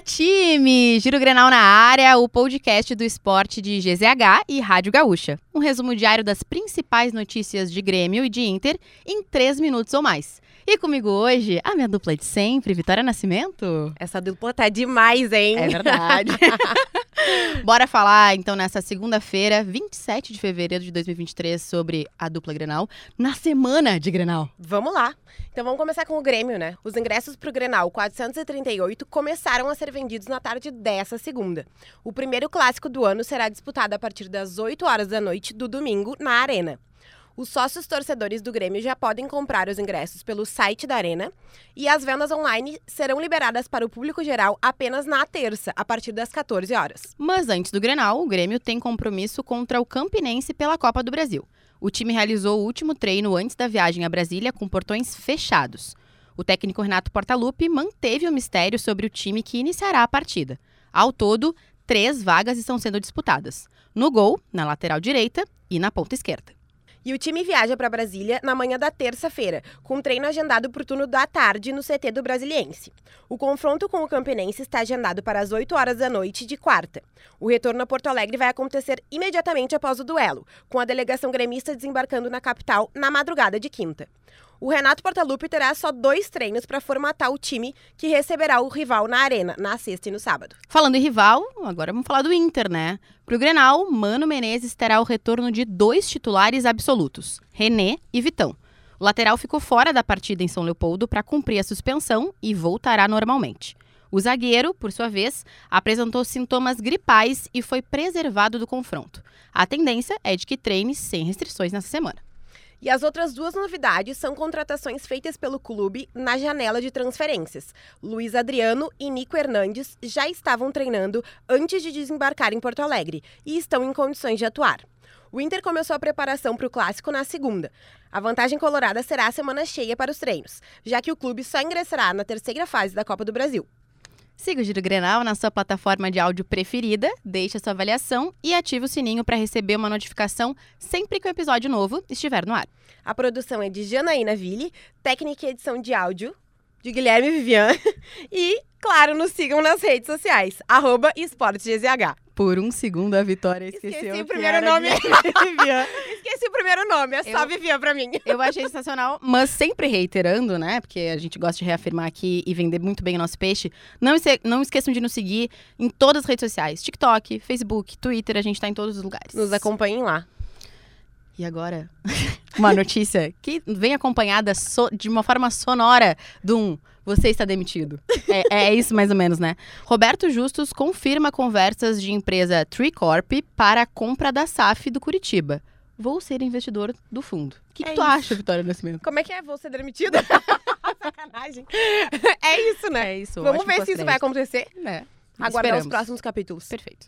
Fala time! Giro Grenal na área, o podcast do esporte de GZH e Rádio Gaúcha. Um resumo diário das principais notícias de Grêmio e de Inter em três minutos ou mais. E comigo hoje, a minha dupla de sempre, Vitória Nascimento. Essa dupla tá demais, hein? É verdade. Bora falar então nessa segunda-feira, 27 de fevereiro de 2023, sobre a dupla Grenal, na semana de Grenal. Vamos lá. Então vamos começar com o Grêmio, né? Os ingressos pro Grenal 438 começaram a ser vendidos na tarde dessa segunda. O primeiro clássico do ano será disputado a partir das 8 horas da noite do domingo na Arena. Os sócios torcedores do Grêmio já podem comprar os ingressos pelo site da Arena e as vendas online serão liberadas para o público geral apenas na terça, a partir das 14 horas. Mas antes do Grenal, o Grêmio tem compromisso contra o Campinense pela Copa do Brasil. O time realizou o último treino antes da viagem a Brasília com portões fechados. O técnico Renato Portaluppi manteve o mistério sobre o time que iniciará a partida. Ao todo, três vagas estão sendo disputadas: no gol, na lateral direita e na ponta esquerda. E o time viaja para Brasília na manhã da terça-feira, com um treino agendado o turno da tarde no CT do Brasiliense. O confronto com o Campinense está agendado para as 8 horas da noite de quarta. O retorno a Porto Alegre vai acontecer imediatamente após o duelo, com a delegação gremista desembarcando na capital na madrugada de quinta. O Renato Portaluppi terá só dois treinos para formatar o time que receberá o rival na Arena, na sexta e no sábado. Falando em rival, agora vamos falar do Inter, né? Pro Grenal, Mano Menezes terá o retorno de dois titulares absolutos, René e Vitão. O lateral ficou fora da partida em São Leopoldo para cumprir a suspensão e voltará normalmente. O zagueiro, por sua vez, apresentou sintomas gripais e foi preservado do confronto. A tendência é de que treine sem restrições nessa semana. E as outras duas novidades são contratações feitas pelo clube na janela de transferências. Luiz Adriano e Nico Hernandes já estavam treinando antes de desembarcar em Porto Alegre e estão em condições de atuar. O Inter começou a preparação para o clássico na segunda. A vantagem colorada será a semana cheia para os treinos, já que o clube só ingressará na terceira fase da Copa do Brasil. Siga o Giro Grenal na sua plataforma de áudio preferida, deixe a sua avaliação e ative o sininho para receber uma notificação sempre que o episódio novo estiver no ar. A produção é de Janaína Ville, técnica e edição de áudio de Guilherme Vivian e, claro, nos sigam nas redes sociais, arroba esportesgzh. Por um segundo a Vitória esqueceu Esqueci o primeiro nome. Vivian. Primeiro nome, é só Eu- Vivian pra mim. Eu achei sensacional, mas sempre reiterando, né? Porque a gente gosta de reafirmar aqui e vender muito bem o nosso peixe. Não, esque- não esqueçam de nos seguir em todas as redes sociais: TikTok, Facebook, Twitter, a gente tá em todos os lugares. Nos acompanhem lá. E agora, uma notícia que vem acompanhada so- de uma forma sonora de um você está demitido. É, é isso mais ou menos, né? Roberto Justus confirma conversas de empresa Tricorp para a compra da SAF do Curitiba. Vou ser investidor do fundo. O que, que É tu isso. acha, Vitória Nascimento? Como é que é? Vou ser demitido? Sacanagem. É isso, né? É isso. Vamos ver se isso vai acontecer. É. Aguardar os próximos capítulos. Perfeito.